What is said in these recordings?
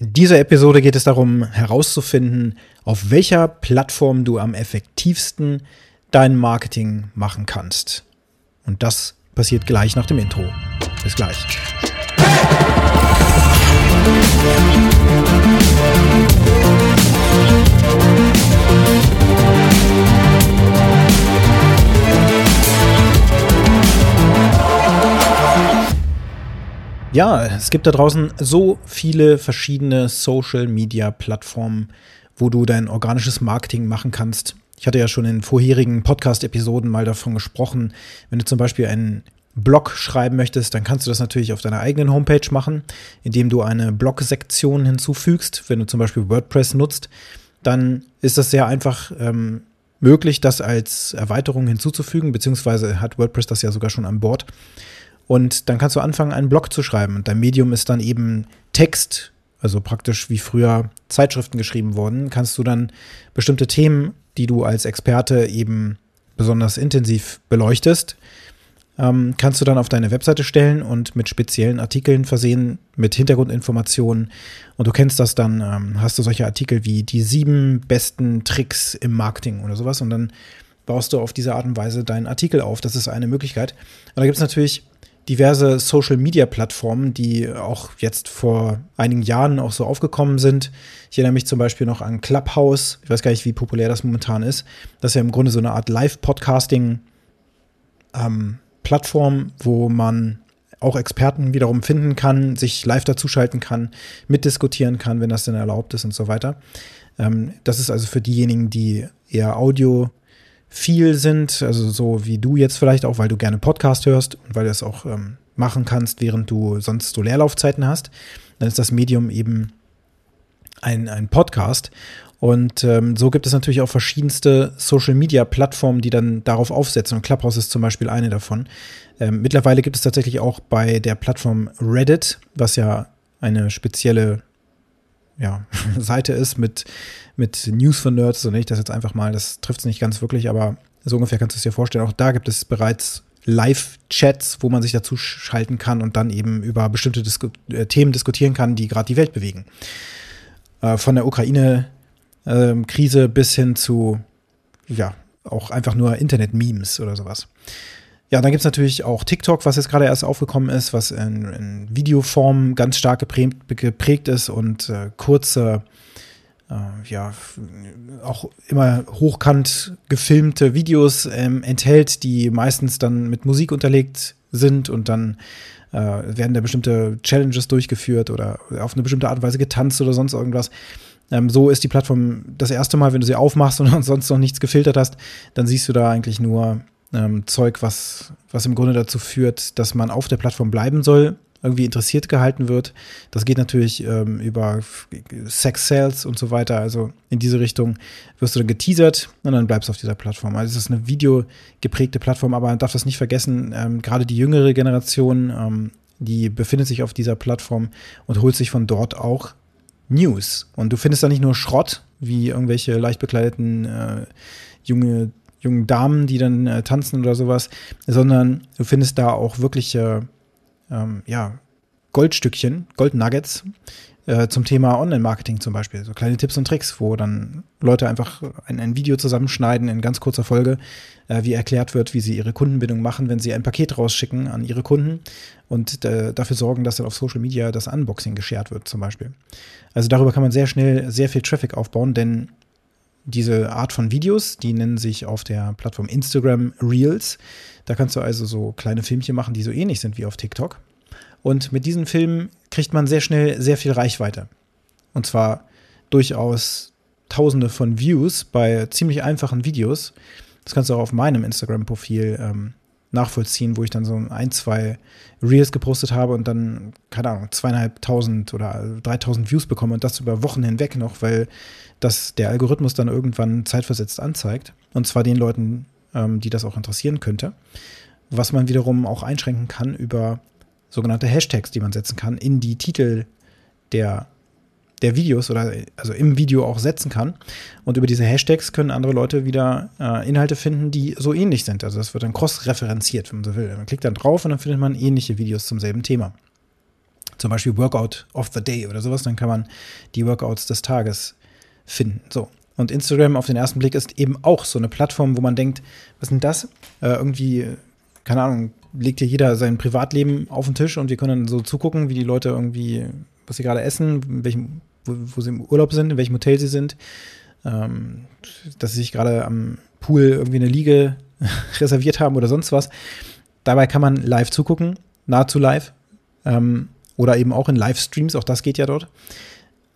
In dieser Episode geht es darum herauszufinden, auf welcher Plattform du am effektivsten dein Marketing machen kannst. Und das passiert gleich nach dem Intro. Bis gleich. Ja, es gibt da draußen so viele verschiedene Social-Media-Plattformen, wo du dein organisches Marketing machen kannst. Ich hatte ja schon in vorherigen Podcast-Episoden mal davon gesprochen, wenn du zum Beispiel einen Blog schreiben möchtest, dann kannst du das natürlich auf deiner eigenen Homepage machen, indem du eine Blog-Sektion hinzufügst. Wenn du zum Beispiel WordPress nutzt, dann ist das sehr einfach ähm, möglich, das als Erweiterung hinzuzufügen, beziehungsweise hat WordPress das ja sogar schon an Bord. Und dann kannst du anfangen, einen Blog zu schreiben. Und dein Medium ist dann eben Text, also praktisch wie früher Zeitschriften geschrieben wurden. Kannst du dann bestimmte Themen, die du als Experte eben besonders intensiv beleuchtest, ähm, kannst du dann auf deine Webseite stellen und mit speziellen Artikeln versehen, mit Hintergrundinformationen. Und du kennst das dann, ähm, hast du solche Artikel wie die sieben besten Tricks im Marketing oder sowas. Und dann baust du auf diese Art und Weise deinen Artikel auf. Das ist eine Möglichkeit. Und da gibt es natürlich diverse Social-Media-Plattformen, die auch jetzt vor einigen Jahren auch so aufgekommen sind. Ich erinnere mich zum Beispiel noch an Clubhouse. Ich weiß gar nicht, wie populär das momentan ist. Das ist ja im Grunde so eine Art Live-Podcasting-Plattform, ähm, wo man auch Experten wiederum finden kann, sich live dazuschalten kann, mitdiskutieren kann, wenn das denn erlaubt ist und so weiter. Ähm, das ist also für diejenigen, die eher Audio viel sind, also so wie du jetzt vielleicht auch, weil du gerne Podcast hörst und weil du es auch ähm, machen kannst, während du sonst so Leerlaufzeiten hast, dann ist das Medium eben ein, ein Podcast. Und ähm, so gibt es natürlich auch verschiedenste Social-Media-Plattformen, die dann darauf aufsetzen. Und Clubhouse ist zum Beispiel eine davon. Ähm, mittlerweile gibt es tatsächlich auch bei der Plattform Reddit, was ja eine spezielle ja, Seite ist mit, mit News von Nerds, so nenne ich das jetzt einfach mal. Das trifft es nicht ganz wirklich, aber so ungefähr kannst du es dir vorstellen. Auch da gibt es bereits Live-Chats, wo man sich dazu schalten kann und dann eben über bestimmte Disku äh, Themen diskutieren kann, die gerade die Welt bewegen. Äh, von der Ukraine-Krise ähm, bis hin zu, ja, auch einfach nur Internet-Memes oder sowas. Ja, dann gibt's natürlich auch TikTok, was jetzt gerade erst aufgekommen ist, was in, in Videoform ganz stark geprägt, geprägt ist und äh, kurze, äh, ja, auch immer hochkant gefilmte Videos ähm, enthält, die meistens dann mit Musik unterlegt sind und dann äh, werden da bestimmte Challenges durchgeführt oder auf eine bestimmte Art und Weise getanzt oder sonst irgendwas. Ähm, so ist die Plattform das erste Mal, wenn du sie aufmachst und sonst noch nichts gefiltert hast, dann siehst du da eigentlich nur ähm, Zeug, was, was im Grunde dazu führt, dass man auf der Plattform bleiben soll, irgendwie interessiert gehalten wird. Das geht natürlich ähm, über Sex Sales und so weiter. Also in diese Richtung wirst du dann geteasert und dann bleibst du auf dieser Plattform. Also es ist eine videogeprägte Plattform, aber man darf das nicht vergessen, ähm, gerade die jüngere Generation, ähm, die befindet sich auf dieser Plattform und holt sich von dort auch News. Und du findest da nicht nur Schrott, wie irgendwelche leicht bekleideten äh, junge jungen Damen, die dann äh, tanzen oder sowas, sondern du findest da auch wirkliche, ähm, ja, Goldstückchen, Goldnuggets äh, zum Thema Online-Marketing zum Beispiel. So kleine Tipps und Tricks, wo dann Leute einfach ein, ein Video zusammenschneiden in ganz kurzer Folge, äh, wie erklärt wird, wie sie ihre Kundenbindung machen, wenn sie ein Paket rausschicken an ihre Kunden und äh, dafür sorgen, dass dann auf Social Media das Unboxing geshared wird zum Beispiel. Also darüber kann man sehr schnell sehr viel Traffic aufbauen, denn diese Art von Videos, die nennen sich auf der Plattform Instagram Reels. Da kannst du also so kleine Filmchen machen, die so ähnlich sind wie auf TikTok. Und mit diesen Filmen kriegt man sehr schnell sehr viel Reichweite. Und zwar durchaus Tausende von Views bei ziemlich einfachen Videos. Das kannst du auch auf meinem Instagram-Profil ähm, nachvollziehen, wo ich dann so ein, zwei Reels gepostet habe und dann, keine Ahnung, zweieinhalbtausend oder dreitausend Views bekomme und das über Wochen hinweg noch, weil das der Algorithmus dann irgendwann zeitversetzt anzeigt. Und zwar den Leuten, ähm, die das auch interessieren könnte. Was man wiederum auch einschränken kann über sogenannte Hashtags, die man setzen kann in die Titel der der Videos oder also im Video auch setzen kann. Und über diese Hashtags können andere Leute wieder äh, Inhalte finden, die so ähnlich sind. Also das wird dann cross-referenziert, wenn man so will. Man klickt dann drauf und dann findet man ähnliche Videos zum selben Thema. zum Beispiel Workout of the Day oder sowas, dann kann man die Workouts des Tages finden. So. Und Instagram auf den ersten Blick ist eben auch so eine Plattform, wo man denkt, was ist denn das? Äh, irgendwie, keine Ahnung, legt hier jeder sein Privatleben auf den Tisch und wir können dann so zugucken, wie die Leute irgendwie, was sie gerade essen, in welchem, wo, wo sie im Urlaub sind, in welchem Hotel sie sind, ähm, dass sie sich gerade am Pool irgendwie eine Liege reserviert haben oder sonst was. Dabei kann man live zugucken, nahezu live. Ähm, oder eben auch in Livestreams, auch das geht ja dort.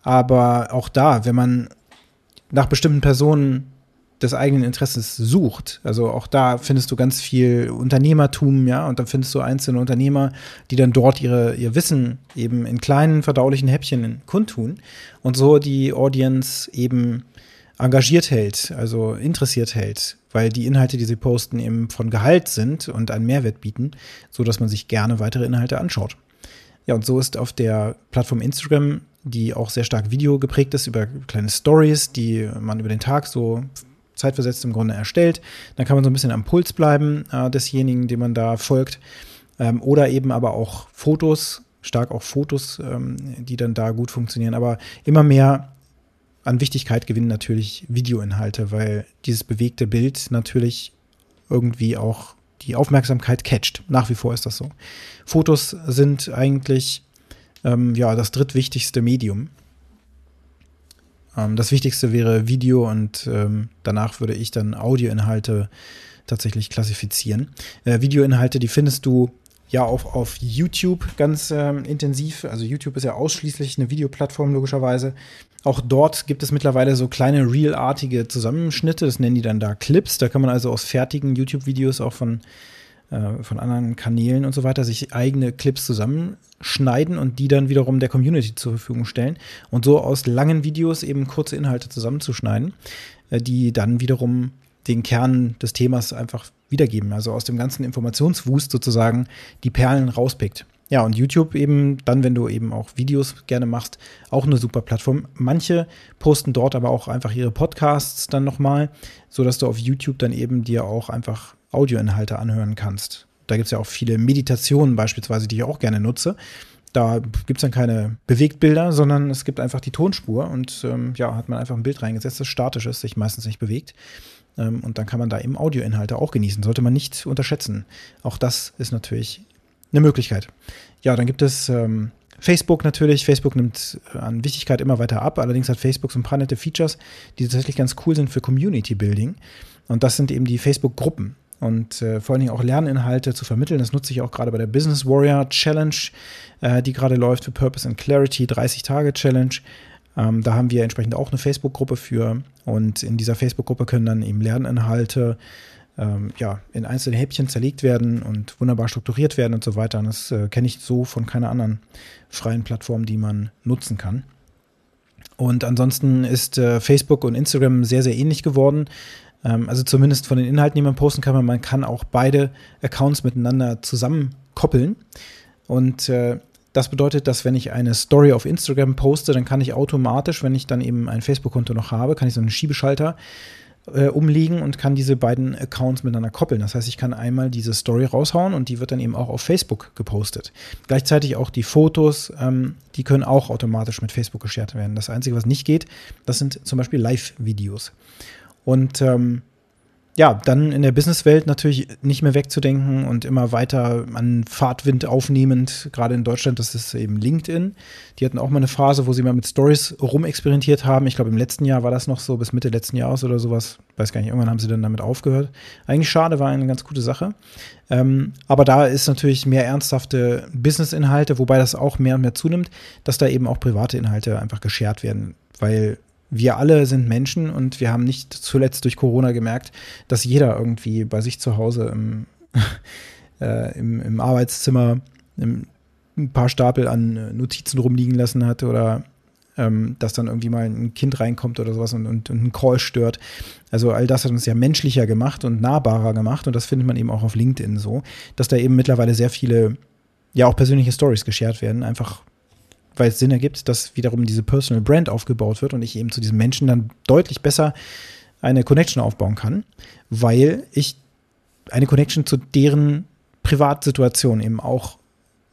Aber auch da, wenn man nach bestimmten Personen des eigenen Interesses sucht. Also auch da findest du ganz viel Unternehmertum, ja, und dann findest du einzelne Unternehmer, die dann dort ihre, ihr Wissen eben in kleinen verdaulichen Häppchen kundtun und so die Audience eben engagiert hält, also interessiert hält, weil die Inhalte, die sie posten, eben von Gehalt sind und einen Mehrwert bieten, so dass man sich gerne weitere Inhalte anschaut. Ja, und so ist auf der Plattform Instagram, die auch sehr stark Video geprägt ist, über kleine Stories, die man über den Tag so zeitversetzt im Grunde erstellt. Dann kann man so ein bisschen am Puls bleiben äh, desjenigen, dem man da folgt. Ähm, oder eben aber auch Fotos, stark auch Fotos, ähm, die dann da gut funktionieren. Aber immer mehr an Wichtigkeit gewinnen natürlich Videoinhalte, weil dieses bewegte Bild natürlich irgendwie auch die Aufmerksamkeit catcht. Nach wie vor ist das so. Fotos sind eigentlich ähm, ja das drittwichtigste Medium. Ähm, das wichtigste wäre Video und ähm, danach würde ich dann Audioinhalte tatsächlich klassifizieren. Äh, Videoinhalte, die findest du ja auch auf YouTube ganz ähm, intensiv. Also YouTube ist ja ausschließlich eine Videoplattform logischerweise. Auch dort gibt es mittlerweile so kleine Real-artige Zusammenschnitte, das nennen die dann da Clips. Da kann man also aus fertigen YouTube-Videos auch von, von anderen Kanälen und so weiter sich eigene Clips zusammenschneiden und die dann wiederum der Community zur Verfügung stellen. Und so aus langen Videos eben kurze Inhalte zusammenzuschneiden, äh, die dann wiederum den Kern des Themas einfach wiedergeben. Also aus dem ganzen Informationswust sozusagen die Perlen rauspickt. Ja, und YouTube eben dann, wenn du eben auch Videos gerne machst, auch eine super Plattform. Manche posten dort aber auch einfach ihre Podcasts dann nochmal, sodass du auf YouTube dann eben dir auch einfach Audioinhalte anhören kannst. Da gibt es ja auch viele Meditationen beispielsweise, die ich auch gerne nutze. Da gibt es dann keine Bewegtbilder, sondern es gibt einfach die Tonspur und ähm, ja, hat man einfach ein Bild reingesetzt, das statisch ist, sich meistens nicht bewegt. Ähm, und dann kann man da eben Audioinhalte auch genießen. Sollte man nicht unterschätzen. Auch das ist natürlich eine Möglichkeit. Ja, dann gibt es ähm, Facebook natürlich. Facebook nimmt äh, an Wichtigkeit immer weiter ab. Allerdings hat Facebook so ein paar nette Features, die tatsächlich ganz cool sind für Community Building. Und das sind eben die Facebook-Gruppen. Und äh, vor allen Dingen auch Lerninhalte zu vermitteln. Das nutze ich auch gerade bei der Business Warrior Challenge, äh, die gerade läuft für Purpose and Clarity, 30-Tage-Challenge. Ähm, da haben wir entsprechend auch eine Facebook-Gruppe für. Und in dieser Facebook-Gruppe können dann eben Lerninhalte ähm, ja, in einzelne Häppchen zerlegt werden und wunderbar strukturiert werden und so weiter. Und das äh, kenne ich so von keiner anderen freien Plattform, die man nutzen kann. Und ansonsten ist äh, Facebook und Instagram sehr, sehr ähnlich geworden. Ähm, also zumindest von den Inhalten, die man posten kann. Man kann auch beide Accounts miteinander zusammenkoppeln. Und äh, das bedeutet, dass wenn ich eine Story auf Instagram poste, dann kann ich automatisch, wenn ich dann eben ein Facebook-Konto noch habe, kann ich so einen Schiebeschalter äh, umlegen und kann diese beiden Accounts miteinander koppeln. Das heißt, ich kann einmal diese Story raushauen und die wird dann eben auch auf Facebook gepostet. Gleichzeitig auch die Fotos, ähm, die können auch automatisch mit Facebook geshared werden. Das Einzige, was nicht geht, das sind zum Beispiel Live-Videos. Und ähm, ja, dann in der Businesswelt natürlich nicht mehr wegzudenken und immer weiter an Fahrtwind aufnehmend, gerade in Deutschland, das ist eben LinkedIn. Die hatten auch mal eine Phase, wo sie mal mit Stories rumexperimentiert haben. Ich glaube, im letzten Jahr war das noch so, bis Mitte letzten Jahres oder sowas. Weiß gar nicht, irgendwann haben sie dann damit aufgehört. Eigentlich schade, war eine ganz gute Sache. Ähm, aber da ist natürlich mehr ernsthafte Business-Inhalte, wobei das auch mehr und mehr zunimmt, dass da eben auch private Inhalte einfach geshared werden, weil wir alle sind Menschen und wir haben nicht zuletzt durch Corona gemerkt, dass jeder irgendwie bei sich zu Hause im, äh, im, im, Arbeitszimmer im, ein paar Stapel an Notizen rumliegen lassen hat oder ähm, dass dann irgendwie mal ein Kind reinkommt oder sowas und, und, und ein Call stört. Also all das hat uns ja menschlicher gemacht und nahbarer gemacht und das findet man eben auch auf LinkedIn so, dass da eben mittlerweile sehr viele, ja auch persönliche Stories geshared werden, einfach weil es Sinn ergibt, dass wiederum diese Personal Brand aufgebaut wird und ich eben zu diesen Menschen dann deutlich besser eine Connection aufbauen kann, weil ich eine Connection zu deren Privatsituation eben auch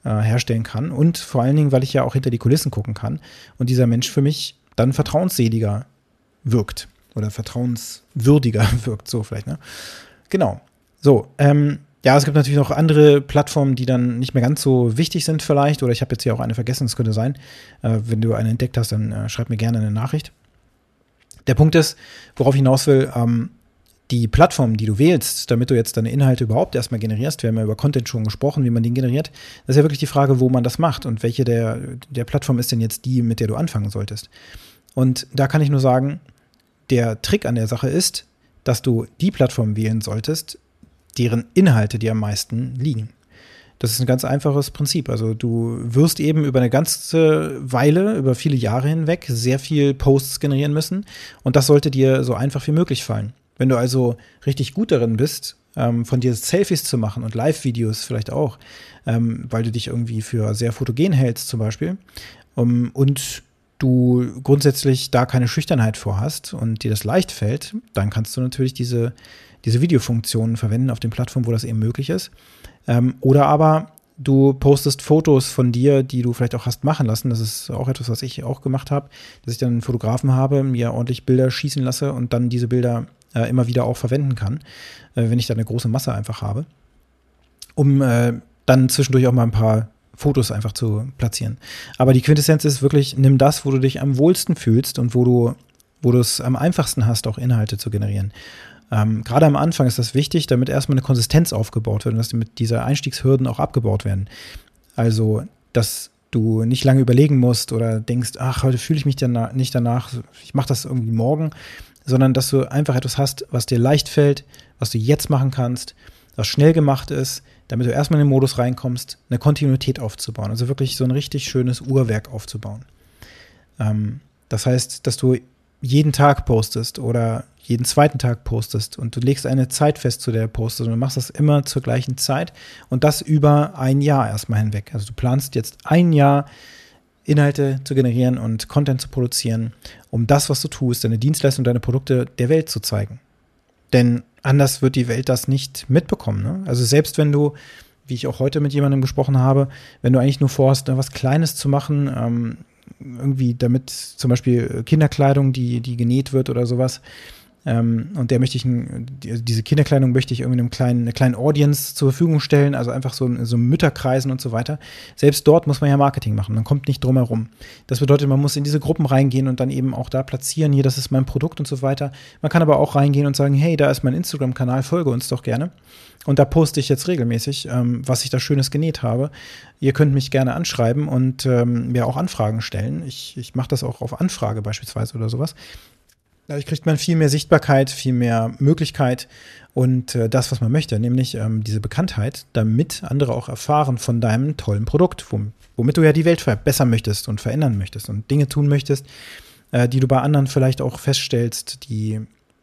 äh, herstellen kann und vor allen Dingen, weil ich ja auch hinter die Kulissen gucken kann und dieser Mensch für mich dann vertrauensseliger wirkt oder vertrauenswürdiger wirkt, so vielleicht, ne? Genau. So, ähm, ja, es gibt natürlich noch andere Plattformen, die dann nicht mehr ganz so wichtig sind vielleicht. Oder ich habe jetzt hier auch eine vergessen, das könnte sein. Äh, wenn du eine entdeckt hast, dann äh, schreib mir gerne eine Nachricht. Der Punkt ist, worauf ich hinaus will, ähm, die Plattform, die du wählst, damit du jetzt deine Inhalte überhaupt erstmal generierst, wir haben ja über Content schon gesprochen, wie man den generiert, das ist ja wirklich die Frage, wo man das macht und welche der, der Plattform ist denn jetzt die, mit der du anfangen solltest. Und da kann ich nur sagen, der Trick an der Sache ist, dass du die Plattform wählen solltest, deren Inhalte dir am meisten liegen. Das ist ein ganz einfaches Prinzip. Also du wirst eben über eine ganze Weile, über viele Jahre hinweg, sehr viel Posts generieren müssen. Und das sollte dir so einfach wie möglich fallen. Wenn du also richtig gut darin bist, ähm, von dir Selfies zu machen und Live-Videos vielleicht auch, ähm, weil du dich irgendwie für sehr fotogen hältst zum Beispiel, um, und du grundsätzlich da keine Schüchternheit vorhast und dir das leicht fällt, dann kannst du natürlich diese, diese Videofunktionen verwenden auf den Plattformen, wo das eben möglich ist. Ähm, oder aber du postest Fotos von dir, die du vielleicht auch hast machen lassen. Das ist auch etwas, was ich auch gemacht habe, dass ich dann einen Fotografen habe, mir ordentlich Bilder schießen lasse und dann diese Bilder äh, immer wieder auch verwenden kann, äh, wenn ich da eine große Masse einfach habe, um äh, dann zwischendurch auch mal ein paar Fotos einfach zu platzieren. Aber die Quintessenz ist wirklich, nimm das, wo du dich am wohlsten fühlst und wo du, wo du es am einfachsten hast, auch Inhalte zu generieren. Ähm, Gerade am Anfang ist das wichtig, damit erstmal eine Konsistenz aufgebaut wird und dass mit dieser Einstiegshürden auch abgebaut werden. Also, dass du nicht lange überlegen musst oder denkst, ach, heute fühle ich mich danach, nicht danach, ich mache das irgendwie morgen, sondern dass du einfach etwas hast, was dir leicht fällt, was du jetzt machen kannst, was schnell gemacht ist, damit du erstmal in den Modus reinkommst, eine Kontinuität aufzubauen. Also wirklich so ein richtig schönes Uhrwerk aufzubauen. Ähm, das heißt, dass du jeden Tag postest oder jeden zweiten Tag postest und du legst eine Zeit fest, zu der du postest und du machst das immer zur gleichen Zeit und das über ein Jahr erstmal hinweg. Also du planst jetzt ein Jahr Inhalte zu generieren und Content zu produzieren, um das, was du tust, deine Dienstleistung, deine Produkte der Welt zu zeigen. Denn anders wird die Welt das nicht mitbekommen. Ne? Also selbst wenn du, wie ich auch heute mit jemandem gesprochen habe, wenn du eigentlich nur vorhast, was Kleines zu machen, ähm, irgendwie damit zum Beispiel Kinderkleidung, die, die genäht wird oder sowas, ähm, und der möchte ich, ein, diese Kinderkleidung möchte ich irgendwie einem kleinen, einer kleinen Audience zur Verfügung stellen, also einfach so, so Mütterkreisen und so weiter. Selbst dort muss man ja Marketing machen, man kommt nicht drum herum. Das bedeutet, man muss in diese Gruppen reingehen und dann eben auch da platzieren, hier, das ist mein Produkt und so weiter. Man kann aber auch reingehen und sagen, hey, da ist mein Instagram-Kanal, folge uns doch gerne. Und da poste ich jetzt regelmäßig, ähm, was ich da Schönes genäht habe. Ihr könnt mich gerne anschreiben und ähm, mir auch Anfragen stellen. Ich, ich mache das auch auf Anfrage beispielsweise oder sowas. Dadurch kriegt man viel mehr Sichtbarkeit, viel mehr Möglichkeit und äh, das, was man möchte, nämlich ähm, diese Bekanntheit, damit andere auch erfahren von deinem tollen Produkt, womit du ja die Welt verbessern möchtest und verändern möchtest und Dinge tun möchtest, äh, die du bei anderen vielleicht auch feststellst, die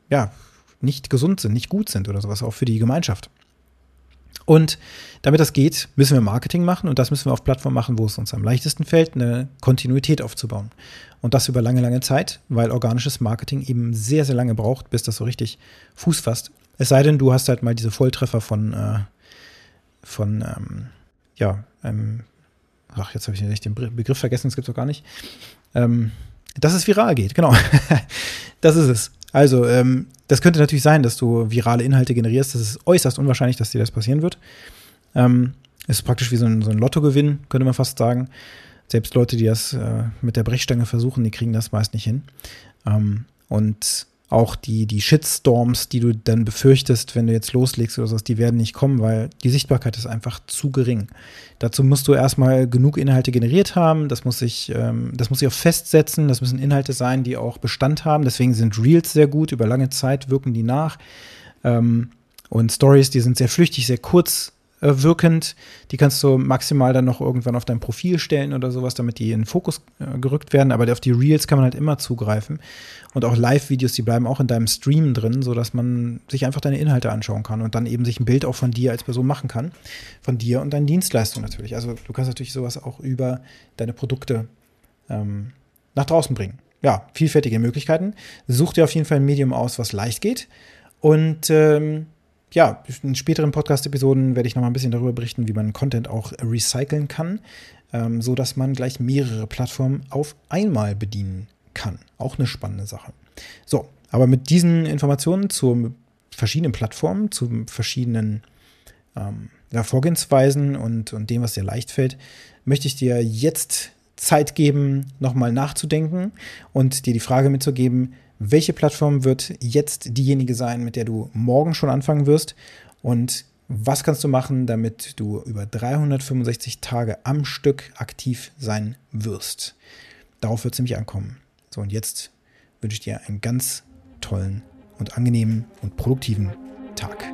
ja nicht gesund sind, nicht gut sind oder sowas, auch für die Gemeinschaft. Und damit das geht, müssen wir Marketing machen und das müssen wir auf Plattformen machen, wo es uns am leichtesten fällt, eine Kontinuität aufzubauen. Und das über lange, lange Zeit, weil organisches Marketing eben sehr, sehr lange braucht, bis das so richtig Fuß fasst. Es sei denn, du hast halt mal diese Volltreffer von, äh, von ähm, ja, ähm, ach, jetzt habe ich den Begriff vergessen, das gibt es doch gar nicht. Ähm, dass es viral geht, genau. das ist es. Also, ähm, das könnte natürlich sein, dass du virale Inhalte generierst. Das ist äußerst unwahrscheinlich, dass dir das passieren wird. Ähm, ist praktisch wie so ein, so ein Lottogewinn, könnte man fast sagen. Selbst Leute, die das äh, mit der Brechstange versuchen, die kriegen das meist nicht hin. Ähm, und auch die, die Shitstorms, die du dann befürchtest, wenn du jetzt loslegst oder so, die werden nicht kommen, weil die Sichtbarkeit ist einfach zu gering. Dazu musst du erstmal genug Inhalte generiert haben, das muss sich, ähm, das muss sich auch festsetzen, das müssen Inhalte sein, die auch Bestand haben. Deswegen sind Reels sehr gut, über lange Zeit wirken die nach. Ähm, und Stories, die sind sehr flüchtig, sehr kurz äh, wirkend. Die kannst du maximal dann noch irgendwann auf dein Profil stellen oder sowas, damit die in den Fokus äh, gerückt werden. Aber auf die Reels kann man halt immer zugreifen. Und auch Live-Videos, die bleiben auch in deinem Stream drin, sodass man sich einfach deine Inhalte anschauen kann und dann eben sich ein Bild auch von dir als Person machen kann. Von dir und deinen Dienstleistungen natürlich. Also du kannst natürlich sowas auch über deine Produkte ähm, nach draußen bringen. Ja, vielfältige Möglichkeiten. Such dir auf jeden Fall ein Medium aus, was leicht geht. Und ähm, ja, in späteren Podcast-Episoden werde ich noch mal ein bisschen darüber berichten, wie man Content auch recyceln kann, ähm, so man gleich mehrere Plattformen auf einmal bedienen kann. Auch eine spannende Sache. So, aber mit diesen Informationen zu verschiedenen Plattformen, zu verschiedenen ähm, ja, Vorgehensweisen und, und dem, was dir leicht fällt, möchte ich dir jetzt Zeit geben, nochmal nachzudenken und dir die Frage mitzugeben, welche Plattform wird jetzt diejenige sein, mit der du morgen schon anfangen wirst und was kannst du machen, damit du über 365 Tage am Stück aktiv sein wirst? Darauf wird es nämlich ankommen. So, und jetzt wünsche ich dir einen ganz tollen und angenehmen und produktiven Tag.